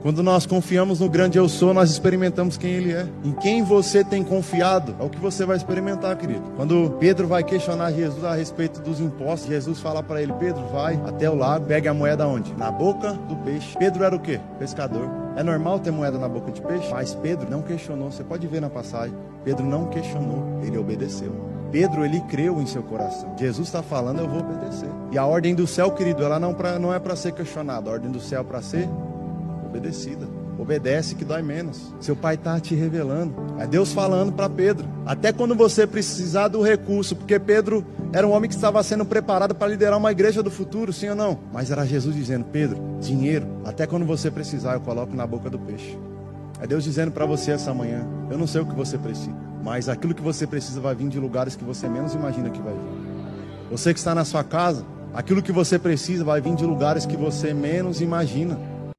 Quando nós confiamos no grande eu sou, nós experimentamos quem ele é. Em quem você tem confiado, é o que você vai experimentar, querido. Quando Pedro vai questionar Jesus a respeito dos impostos, Jesus fala para ele: Pedro, vai até o lago, pegue a moeda onde? Na boca do peixe. Pedro era o quê? Pescador. É normal ter moeda na boca de peixe, mas Pedro não questionou. Você pode ver na passagem. Pedro não questionou, ele obedeceu. Pedro, ele creu em seu coração. Jesus está falando, eu vou obedecer. E a ordem do céu, querido, ela não, pra, não é para ser questionada. A ordem do céu é para ser obedecida. Obedece que dói menos. Seu pai está te revelando. É Deus falando para Pedro. Até quando você precisar do recurso, porque Pedro era um homem que estava sendo preparado para liderar uma igreja do futuro, sim ou não? Mas era Jesus dizendo: Pedro, dinheiro, até quando você precisar, eu coloco na boca do peixe. É Deus dizendo para você essa manhã: Eu não sei o que você precisa, mas aquilo que você precisa vai vir de lugares que você menos imagina que vai vir. Você que está na sua casa, aquilo que você precisa vai vir de lugares que você menos imagina.